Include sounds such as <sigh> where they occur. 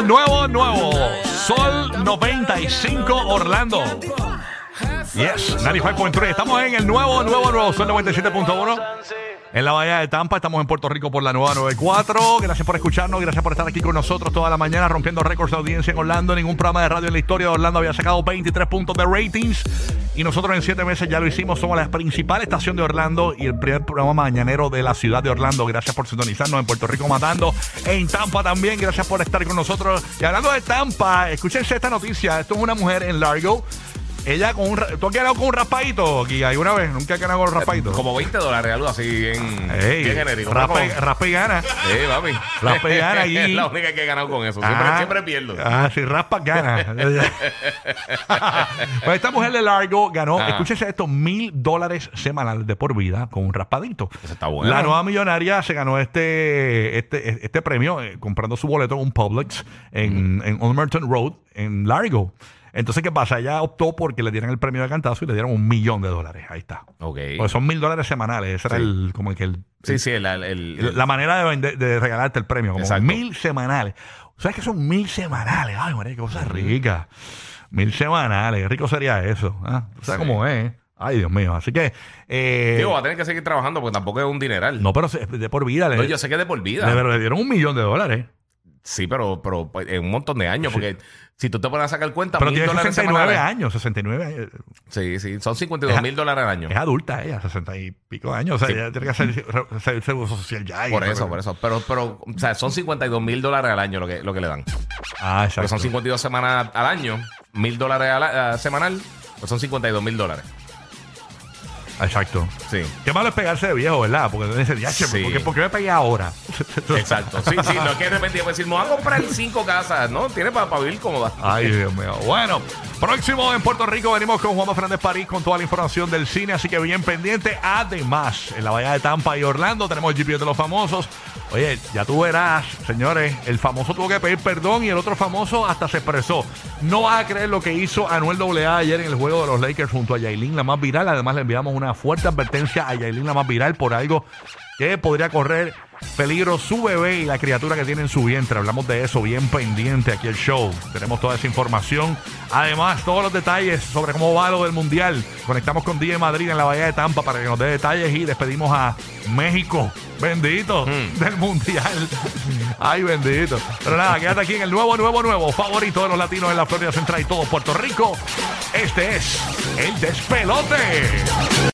Nuevo, nuevo. Sol 95 Orlando. Yes, 95.3. Estamos en el nuevo, nuevo, nuevo Sol 97.1. En la Bahía de Tampa, estamos en Puerto Rico por la nueva 94. Gracias por escucharnos, gracias por estar aquí con nosotros toda la mañana, rompiendo récords de audiencia en Orlando. Ningún programa de radio en la historia de Orlando había sacado 23 puntos de ratings. Y nosotros en 7 meses ya lo hicimos. Somos la principal estación de Orlando y el primer programa mañanero de la ciudad de Orlando. Gracias por sintonizarnos en Puerto Rico Matando. En Tampa también. Gracias por estar con nosotros. Y hablando de Tampa, escúchense esta noticia. Esto es una mujer en Largo. Ella con un. ra- ¿Tú has ganado con un raspadito aquí alguna vez? ¿Nunca has ganado con un raspadito? Como 20 dólares, algo así bien, Ey, bien genérico. raspa, y- Como- raspa y gana. Sí, papi. Raspa y gana <laughs> Es la única que he ganado con eso. Siempre, Ah. siempre pierdo. Ah, si raspas, gana. <laughs> <laughs> pues esta mujer de Largo ganó, Ah. escúchese esto, mil dólares semanales de por vida con un raspadito. Eso está bueno. La nueva millonaria se ganó este, este, este premio eh, comprando su boleto en un Publix en, en Road, en Largo. Entonces, ¿qué pasa? Ella optó porque le dieran el premio de cantazo y le dieron un millón de dólares. Ahí está. Ok. Pues son mil dólares semanales. Ese era Sí. el, como que el, Sí, sí, el, el- el- la manera de, vender- de regalarte el premio, como Exacto. mil semanales. ¿Sabes qué son mil semanales? Ay, María, qué cosa rica. Mil semanales, qué rico sería eso. ¿ah? ¿Tú ¿Sabes Sí. cómo es? Ay, Dios mío. Así que. eh, Digo, va a tener que seguir trabajando porque tampoco es un dineral. no, pero se- de por vida. Le, No, yo sé que es de por vida. le- le dieron un millón de dólares. Sí, pero, pero pues, en un montón de años. Porque si tú te pones a sacar cuenta, Pero tiene dólares 69 semanales. años. 69 años. Sí, sí. Son 52 mil dólares al año. Es adulta ella, 60 y pico años. O sea, Sí. ella tiene que hacer, hacer seguro social ya. Por eso, por eso. Pero, pero, o sea, son 52 mil dólares al año lo que, lo que le dan. Ah, Porque exacto. son 52 semanas al año, mil dólares a la- a semanal, pues son 52 mil dólares. Exacto. Sí. Qué malo es pegarse de viejo, ¿verdad? Porque tú dices, ya, che, Sí. ¿por, qué, por qué me pegué ahora? <laughs> Exacto. Sí, sí, no es que de repente puedes decir, me voy a comprar cinco casas, ¿no? Tiene para vivir cómoda. Ay, Dios mío. Bueno, próximo en Puerto Rico venimos con Juan Fernández París con toda la información del cine, así que bien pendiente. Además, en la Bahía de Tampa y Orlando tenemos el GPS de los famosos. Oye, ya tú verás, señores, el famoso tuvo que pedir perdón y el otro famoso hasta se expresó. No vas a creer lo que hizo Anuel AA ayer en el juego de los Lakers junto a Yailin, la más viral. Además, le enviamos una fuerte advertencia a Yailin, la más viral, por algo que podría correr peligro su bebé y la criatura que tiene en su vientre. Hablamos de eso bien pendiente aquí el show. Tenemos toda esa información. Además, todos los detalles sobre cómo va lo del Mundial. Conectamos con DJ Madrid en la Bahía de Tampa para que nos dé detalles y despedimos a México. Bendito del Mundial. <laughs> Ay, bendito. Pero nada, quédate aquí en el nuevo, nuevo, nuevo favorito de los latinos en la Florida Central y todo Puerto Rico. Este es el despelote.